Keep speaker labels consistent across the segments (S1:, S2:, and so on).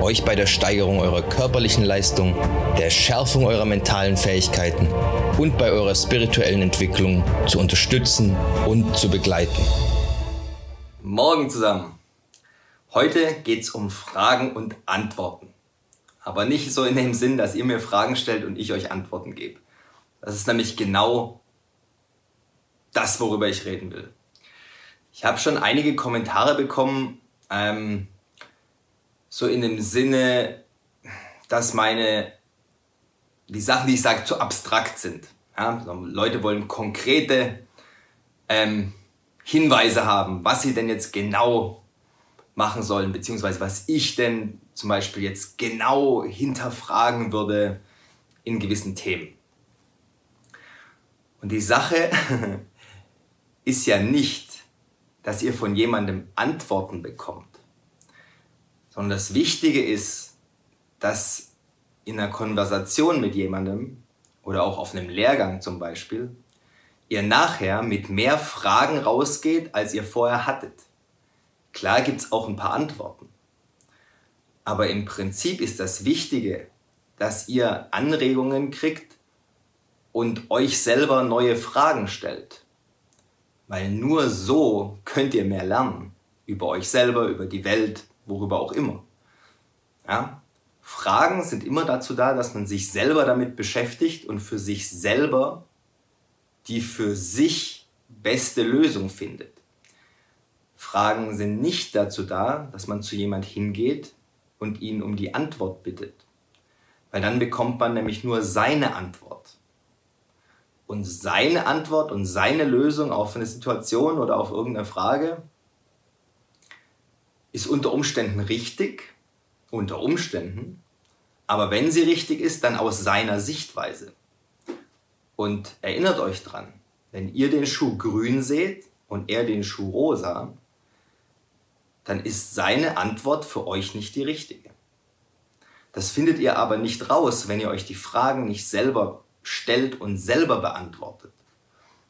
S1: euch bei der Steigerung eurer körperlichen Leistung, der Schärfung eurer mentalen Fähigkeiten und bei eurer spirituellen Entwicklung zu unterstützen und zu begleiten.
S2: Morgen zusammen. Heute geht es um Fragen und Antworten. Aber nicht so in dem Sinn, dass ihr mir Fragen stellt und ich euch Antworten gebe. Das ist nämlich genau das, worüber ich reden will. Ich habe schon einige Kommentare bekommen, ähm, so in dem Sinne, dass meine, die Sachen, die ich sage, zu abstrakt sind. Ja, Leute wollen konkrete ähm, Hinweise haben, was sie denn jetzt genau machen sollen, beziehungsweise was ich denn zum Beispiel jetzt genau hinterfragen würde in gewissen Themen. Und die Sache ist ja nicht, dass ihr von jemandem Antworten bekommt, sondern das Wichtige ist, dass in einer Konversation mit jemandem oder auch auf einem Lehrgang zum Beispiel, ihr nachher mit mehr Fragen rausgeht, als ihr vorher hattet. Klar gibt es auch ein paar Antworten. Aber im Prinzip ist das Wichtige, dass ihr Anregungen kriegt, und euch selber neue Fragen stellt. Weil nur so könnt ihr mehr lernen. Über euch selber, über die Welt, worüber auch immer. Ja? Fragen sind immer dazu da, dass man sich selber damit beschäftigt und für sich selber die für sich beste Lösung findet. Fragen sind nicht dazu da, dass man zu jemand hingeht und ihn um die Antwort bittet. Weil dann bekommt man nämlich nur seine Antwort und seine Antwort und seine Lösung auf eine Situation oder auf irgendeine Frage ist unter Umständen richtig, unter Umständen, aber wenn sie richtig ist, dann aus seiner Sichtweise. Und erinnert euch dran, wenn ihr den Schuh grün seht und er den Schuh rosa, dann ist seine Antwort für euch nicht die richtige. Das findet ihr aber nicht raus, wenn ihr euch die Fragen nicht selber stellt und selber beantwortet.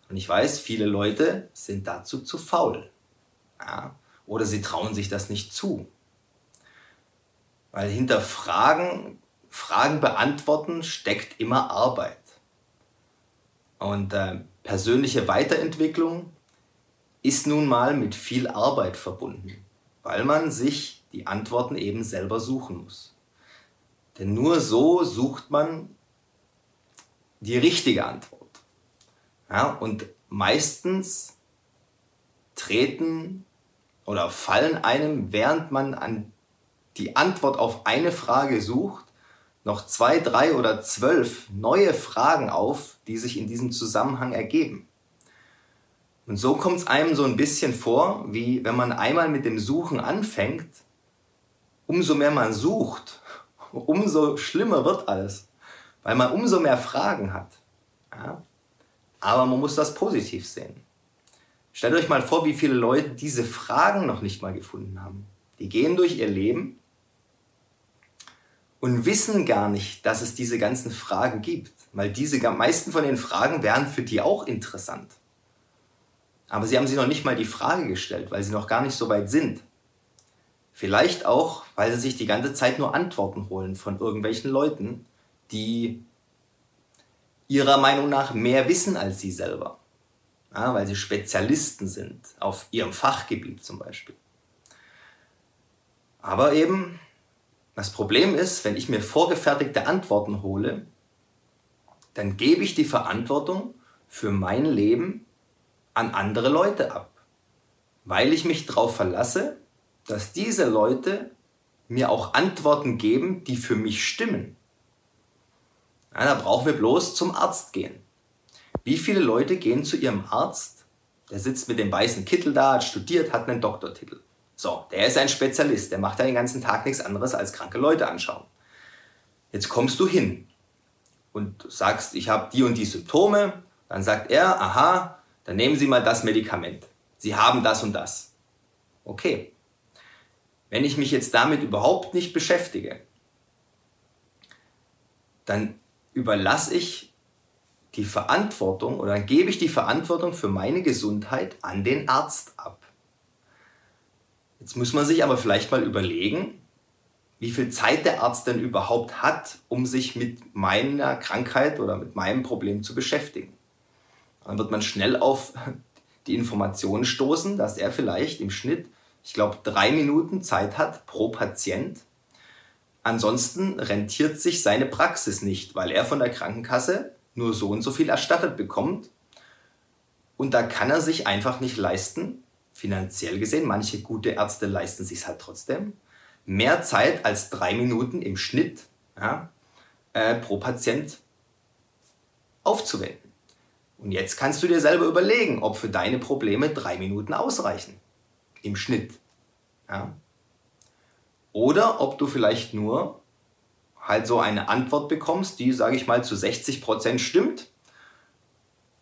S2: Und ich weiß, viele Leute sind dazu zu faul. Ja? Oder sie trauen sich das nicht zu. Weil hinter Fragen, Fragen beantworten steckt immer Arbeit. Und äh, persönliche Weiterentwicklung ist nun mal mit viel Arbeit verbunden, weil man sich die Antworten eben selber suchen muss. Denn nur so sucht man die richtige Antwort. Ja, und meistens treten oder fallen einem, während man an die Antwort auf eine Frage sucht, noch zwei, drei oder zwölf neue Fragen auf, die sich in diesem Zusammenhang ergeben. Und so kommt es einem so ein bisschen vor, wie wenn man einmal mit dem Suchen anfängt, umso mehr man sucht, umso schlimmer wird alles weil man umso mehr Fragen hat. Ja? Aber man muss das positiv sehen. Stellt euch mal vor, wie viele Leute diese Fragen noch nicht mal gefunden haben. Die gehen durch ihr Leben und wissen gar nicht, dass es diese ganzen Fragen gibt. Weil diese meisten von den Fragen wären für die auch interessant. Aber sie haben sich noch nicht mal die Frage gestellt, weil sie noch gar nicht so weit sind. Vielleicht auch, weil sie sich die ganze Zeit nur Antworten holen von irgendwelchen Leuten, die ihrer Meinung nach mehr wissen als sie selber. Ja, weil sie Spezialisten sind auf ihrem Fachgebiet zum Beispiel. Aber eben, das Problem ist, wenn ich mir vorgefertigte Antworten hole, dann gebe ich die Verantwortung für mein Leben an andere Leute ab. Weil ich mich darauf verlasse, dass diese Leute mir auch Antworten geben, die für mich stimmen. Ja, da brauchen wir bloß zum Arzt gehen. Wie viele Leute gehen zu ihrem Arzt? Der sitzt mit dem weißen Kittel da, hat studiert, hat einen Doktortitel. So, der ist ein Spezialist, der macht ja den ganzen Tag nichts anderes als kranke Leute anschauen. Jetzt kommst du hin und sagst, ich habe die und die Symptome. Dann sagt er, aha, dann nehmen Sie mal das Medikament. Sie haben das und das. Okay. Wenn ich mich jetzt damit überhaupt nicht beschäftige, dann überlasse ich die Verantwortung oder dann gebe ich die Verantwortung für meine Gesundheit an den Arzt ab. Jetzt muss man sich aber vielleicht mal überlegen, wie viel Zeit der Arzt denn überhaupt hat, um sich mit meiner Krankheit oder mit meinem Problem zu beschäftigen. Dann wird man schnell auf die Informationen stoßen, dass er vielleicht im Schnitt, ich glaube, drei Minuten Zeit hat pro Patient. Ansonsten rentiert sich seine Praxis nicht, weil er von der Krankenkasse nur so und so viel erstattet bekommt. Und da kann er sich einfach nicht leisten, finanziell gesehen, manche gute Ärzte leisten sich halt trotzdem, mehr Zeit als drei Minuten im Schnitt ja, äh, pro Patient aufzuwenden. Und jetzt kannst du dir selber überlegen, ob für deine Probleme drei Minuten ausreichen. Im Schnitt. Ja. Oder ob du vielleicht nur halt so eine Antwort bekommst, die, sage ich mal, zu 60 Prozent stimmt.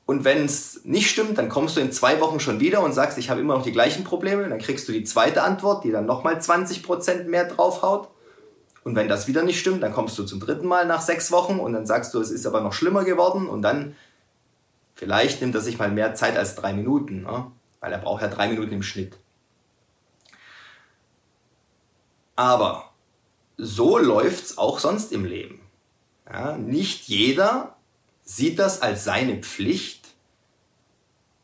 S2: Und wenn es nicht stimmt, dann kommst du in zwei Wochen schon wieder und sagst, ich habe immer noch die gleichen Probleme. Dann kriegst du die zweite Antwort, die dann nochmal 20 Prozent mehr draufhaut. Und wenn das wieder nicht stimmt, dann kommst du zum dritten Mal nach sechs Wochen und dann sagst du, es ist aber noch schlimmer geworden. Und dann Vielleicht nimmt er sich mal mehr Zeit als drei Minuten, ne? weil er braucht ja drei Minuten im Schnitt. Aber so läuft es auch sonst im Leben. Ja, nicht jeder sieht das als seine Pflicht,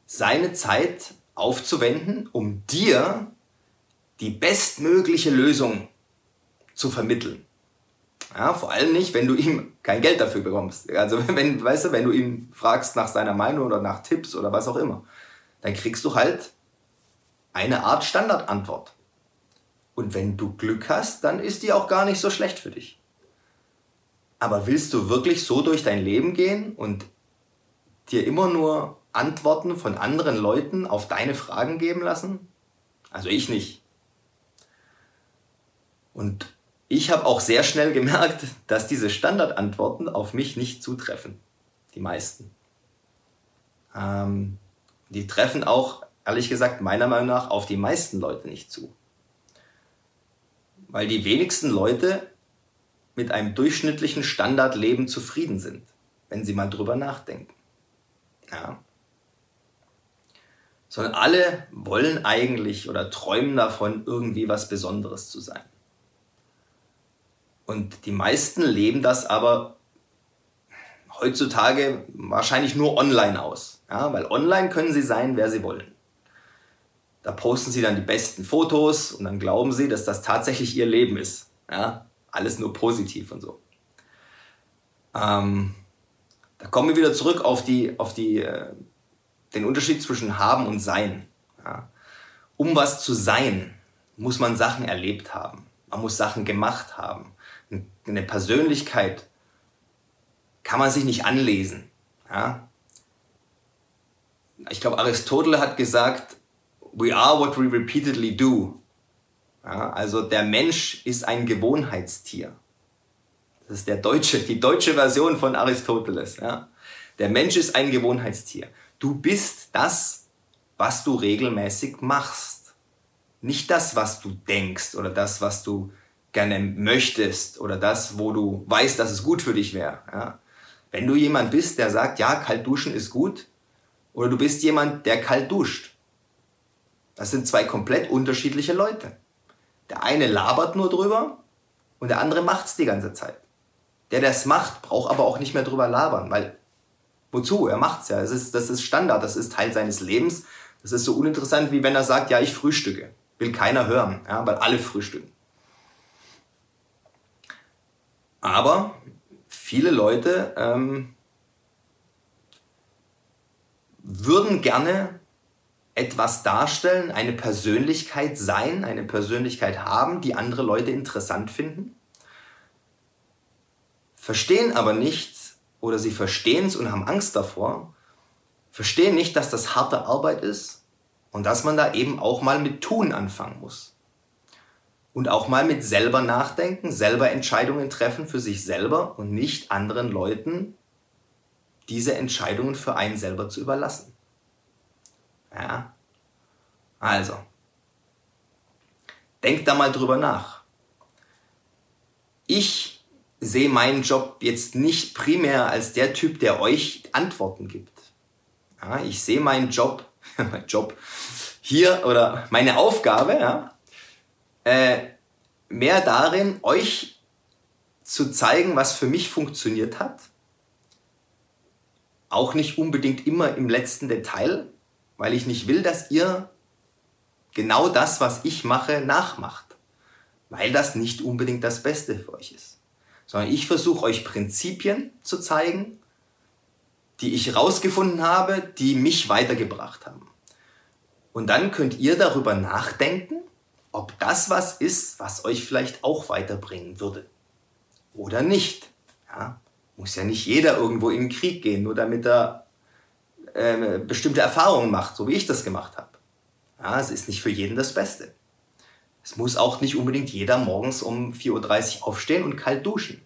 S2: seine Zeit aufzuwenden, um dir die bestmögliche Lösung zu vermitteln. Ja, vor allem nicht, wenn du ihm kein Geld dafür bekommst. Also wenn, weißt du, wenn du ihn fragst nach seiner Meinung oder nach Tipps oder was auch immer, dann kriegst du halt eine Art Standardantwort. Und wenn du Glück hast, dann ist die auch gar nicht so schlecht für dich. Aber willst du wirklich so durch dein Leben gehen und dir immer nur Antworten von anderen Leuten auf deine Fragen geben lassen? Also ich nicht. Und ich habe auch sehr schnell gemerkt, dass diese Standardantworten auf mich nicht zutreffen. Die meisten. Ähm, die treffen auch, ehrlich gesagt, meiner Meinung nach auf die meisten Leute nicht zu. Weil die wenigsten Leute mit einem durchschnittlichen Standardleben zufrieden sind, wenn sie mal drüber nachdenken. Ja. Sondern alle wollen eigentlich oder träumen davon, irgendwie was Besonderes zu sein. Und die meisten leben das aber heutzutage wahrscheinlich nur online aus. Ja, weil online können sie sein, wer sie wollen. Da posten sie dann die besten Fotos und dann glauben sie, dass das tatsächlich ihr Leben ist. Ja, alles nur positiv und so. Ähm, da kommen wir wieder zurück auf, die, auf die, äh, den Unterschied zwischen haben und sein. Ja. Um was zu sein, muss man Sachen erlebt haben. Man muss Sachen gemacht haben eine Persönlichkeit kann man sich nicht anlesen. Ja? Ich glaube, Aristoteles hat gesagt, we are what we repeatedly do. Ja? Also der Mensch ist ein Gewohnheitstier. Das ist der deutsche, die deutsche Version von Aristoteles. Ja? Der Mensch ist ein Gewohnheitstier. Du bist das, was du regelmäßig machst. Nicht das, was du denkst oder das, was du gerne möchtest oder das, wo du weißt, dass es gut für dich wäre. Ja? Wenn du jemand bist, der sagt, ja, kalt duschen ist gut, oder du bist jemand, der kalt duscht. Das sind zwei komplett unterschiedliche Leute. Der eine labert nur drüber und der andere macht's die ganze Zeit. Der, der es macht, braucht aber auch nicht mehr drüber labern, weil wozu? Er macht's ja. Das ist, das ist Standard, das ist Teil seines Lebens. Das ist so uninteressant, wie wenn er sagt, ja, ich frühstücke. Will keiner hören, ja, weil alle frühstücken. Aber viele Leute ähm, würden gerne etwas darstellen, eine Persönlichkeit sein, eine Persönlichkeit haben, die andere Leute interessant finden, verstehen aber nicht oder sie verstehen es und haben Angst davor, verstehen nicht, dass das harte Arbeit ist und dass man da eben auch mal mit Tun anfangen muss und auch mal mit selber nachdenken, selber Entscheidungen treffen für sich selber und nicht anderen Leuten diese Entscheidungen für einen selber zu überlassen. Ja. Also, denkt da mal drüber nach. Ich sehe meinen Job jetzt nicht primär als der Typ, der euch Antworten gibt. Ja, ich sehe meinen Job, mein Job hier oder meine Aufgabe, ja, äh, mehr darin, euch zu zeigen, was für mich funktioniert hat. Auch nicht unbedingt immer im letzten Detail, weil ich nicht will, dass ihr genau das, was ich mache, nachmacht. Weil das nicht unbedingt das Beste für euch ist. Sondern ich versuche euch Prinzipien zu zeigen, die ich rausgefunden habe, die mich weitergebracht haben. Und dann könnt ihr darüber nachdenken, ob das was ist, was euch vielleicht auch weiterbringen würde. Oder nicht. Ja, muss ja nicht jeder irgendwo in den Krieg gehen, nur damit er äh, bestimmte Erfahrungen macht, so wie ich das gemacht habe. Ja, es ist nicht für jeden das Beste. Es muss auch nicht unbedingt jeder morgens um 4.30 Uhr aufstehen und kalt duschen.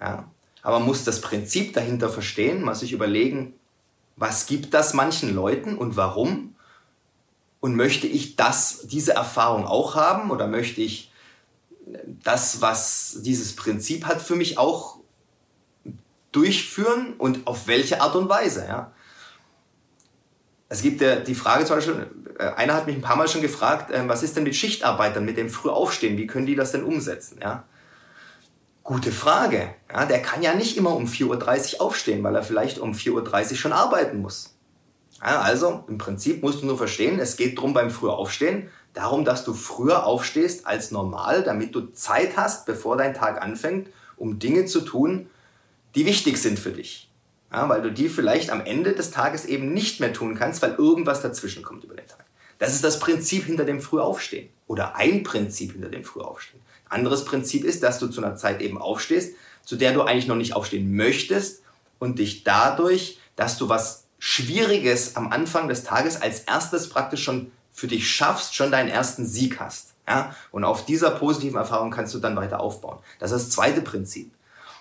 S2: Ja, aber man muss das Prinzip dahinter verstehen, mal sich überlegen, was gibt das manchen Leuten und warum und möchte ich das, diese Erfahrung auch haben oder möchte ich das, was dieses Prinzip hat, für mich auch durchführen und auf welche Art und Weise? Ja? Es gibt ja die Frage zum Beispiel, äh, einer hat mich ein paar Mal schon gefragt, äh, was ist denn mit Schichtarbeitern, mit dem Frühaufstehen, wie können die das denn umsetzen? Ja? Gute Frage. Ja, der kann ja nicht immer um 4.30 Uhr aufstehen, weil er vielleicht um 4.30 Uhr schon arbeiten muss. Ja, also im Prinzip musst du nur verstehen, es geht darum beim früher Aufstehen, darum, dass du früher aufstehst als normal, damit du Zeit hast, bevor dein Tag anfängt, um Dinge zu tun, die wichtig sind für dich. Ja, weil du die vielleicht am Ende des Tages eben nicht mehr tun kannst, weil irgendwas dazwischen kommt über den Tag. Das ist das Prinzip hinter dem Frühaufstehen oder ein Prinzip hinter dem Frühaufstehen. Anderes Prinzip ist, dass du zu einer Zeit eben aufstehst, zu der du eigentlich noch nicht aufstehen möchtest und dich dadurch, dass du was Schwieriges am Anfang des Tages als erstes praktisch schon für dich schaffst, schon deinen ersten Sieg hast. Ja? Und auf dieser positiven Erfahrung kannst du dann weiter aufbauen. Das ist das zweite Prinzip.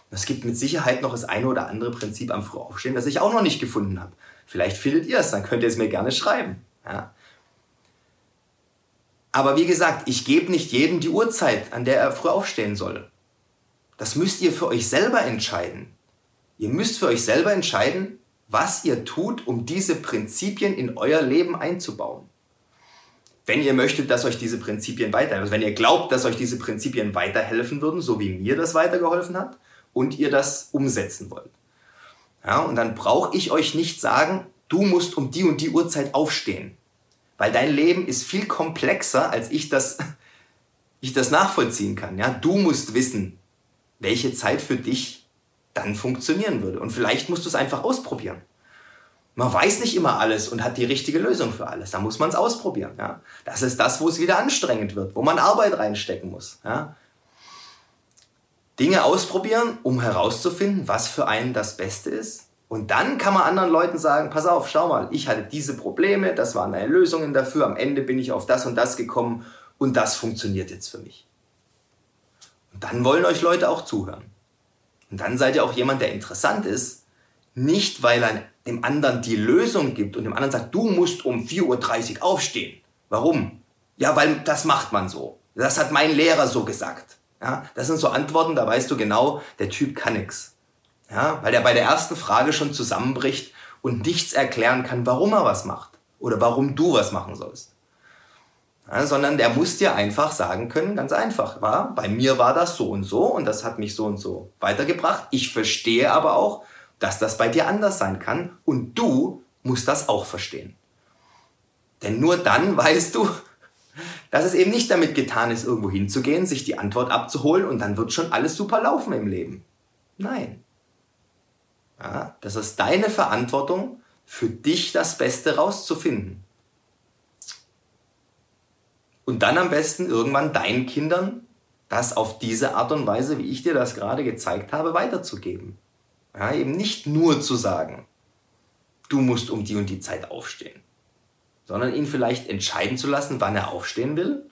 S2: Es gibt mit Sicherheit noch das eine oder andere Prinzip am Frühaufstehen, das ich auch noch nicht gefunden habe. Vielleicht findet ihr es, dann könnt ihr es mir gerne schreiben. Ja? Aber wie gesagt, ich gebe nicht jedem die Uhrzeit, an der er früh aufstehen soll. Das müsst ihr für euch selber entscheiden. Ihr müsst für euch selber entscheiden, was ihr tut, um diese Prinzipien in euer Leben einzubauen. Wenn ihr möchtet, dass euch diese Prinzipien weiterhelfen, also wenn ihr glaubt, dass euch diese Prinzipien weiterhelfen würden, so wie mir das weitergeholfen hat, und ihr das umsetzen wollt. Ja, und dann brauche ich euch nicht sagen, du musst um die und die Uhrzeit aufstehen. Weil dein Leben ist viel komplexer, als ich das, ich das nachvollziehen kann. Ja, du musst wissen, welche Zeit für dich dann funktionieren würde. Und vielleicht musst du es einfach ausprobieren. Man weiß nicht immer alles und hat die richtige Lösung für alles. Da muss man es ausprobieren. Ja? Das ist das, wo es wieder anstrengend wird, wo man Arbeit reinstecken muss. Ja? Dinge ausprobieren, um herauszufinden, was für einen das Beste ist. Und dann kann man anderen Leuten sagen, pass auf, schau mal, ich hatte diese Probleme, das waren meine Lösungen dafür, am Ende bin ich auf das und das gekommen und das funktioniert jetzt für mich. Und dann wollen euch Leute auch zuhören. Und dann seid ihr auch jemand, der interessant ist, nicht weil er dem anderen die Lösung gibt und dem anderen sagt, du musst um 4.30 Uhr aufstehen. Warum? Ja, weil das macht man so. Das hat mein Lehrer so gesagt. Ja, das sind so Antworten, da weißt du genau, der Typ kann nix. Ja, weil er bei der ersten Frage schon zusammenbricht und nichts erklären kann, warum er was macht oder warum du was machen sollst. Ja, sondern der muss dir einfach sagen können, ganz einfach, war, bei mir war das so und so und das hat mich so und so weitergebracht. Ich verstehe aber auch, dass das bei dir anders sein kann und du musst das auch verstehen. Denn nur dann weißt du, dass es eben nicht damit getan ist, irgendwo hinzugehen, sich die Antwort abzuholen und dann wird schon alles super laufen im Leben. Nein. Ja, das ist deine Verantwortung, für dich das Beste rauszufinden. Und dann am besten irgendwann deinen Kindern das auf diese Art und Weise, wie ich dir das gerade gezeigt habe, weiterzugeben. Ja, eben nicht nur zu sagen, du musst um die und die Zeit aufstehen, sondern ihn vielleicht entscheiden zu lassen, wann er aufstehen will,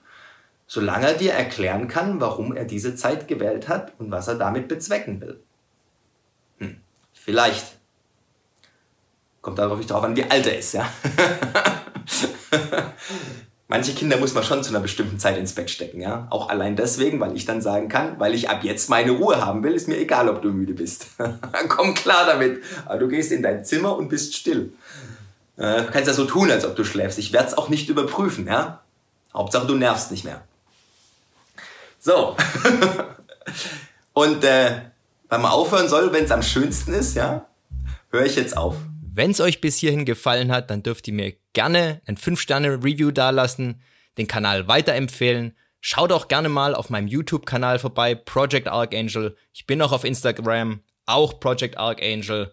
S2: solange er dir erklären kann, warum er diese Zeit gewählt hat und was er damit bezwecken will. Hm, vielleicht. Kommt darauf nicht drauf an, wie alt er ist, ja. Manche Kinder muss man schon zu einer bestimmten Zeit ins Bett stecken, ja. Auch allein deswegen, weil ich dann sagen kann, weil ich ab jetzt meine Ruhe haben will, ist mir egal, ob du müde bist. Komm klar damit. Aber du gehst in dein Zimmer und bist still. Äh, du kannst ja so tun, als ob du schläfst. Ich werde es auch nicht überprüfen, ja. Hauptsache, du nervst nicht mehr. So. und äh, weil man aufhören soll, wenn es am schönsten ist, ja, höre ich jetzt auf.
S1: Wenn es euch bis hierhin gefallen hat, dann dürft ihr mir gerne ein 5-Sterne-Review dalassen, den Kanal weiterempfehlen. Schaut auch gerne mal auf meinem YouTube-Kanal vorbei, Project Archangel. Ich bin auch auf Instagram, auch Project Archangel.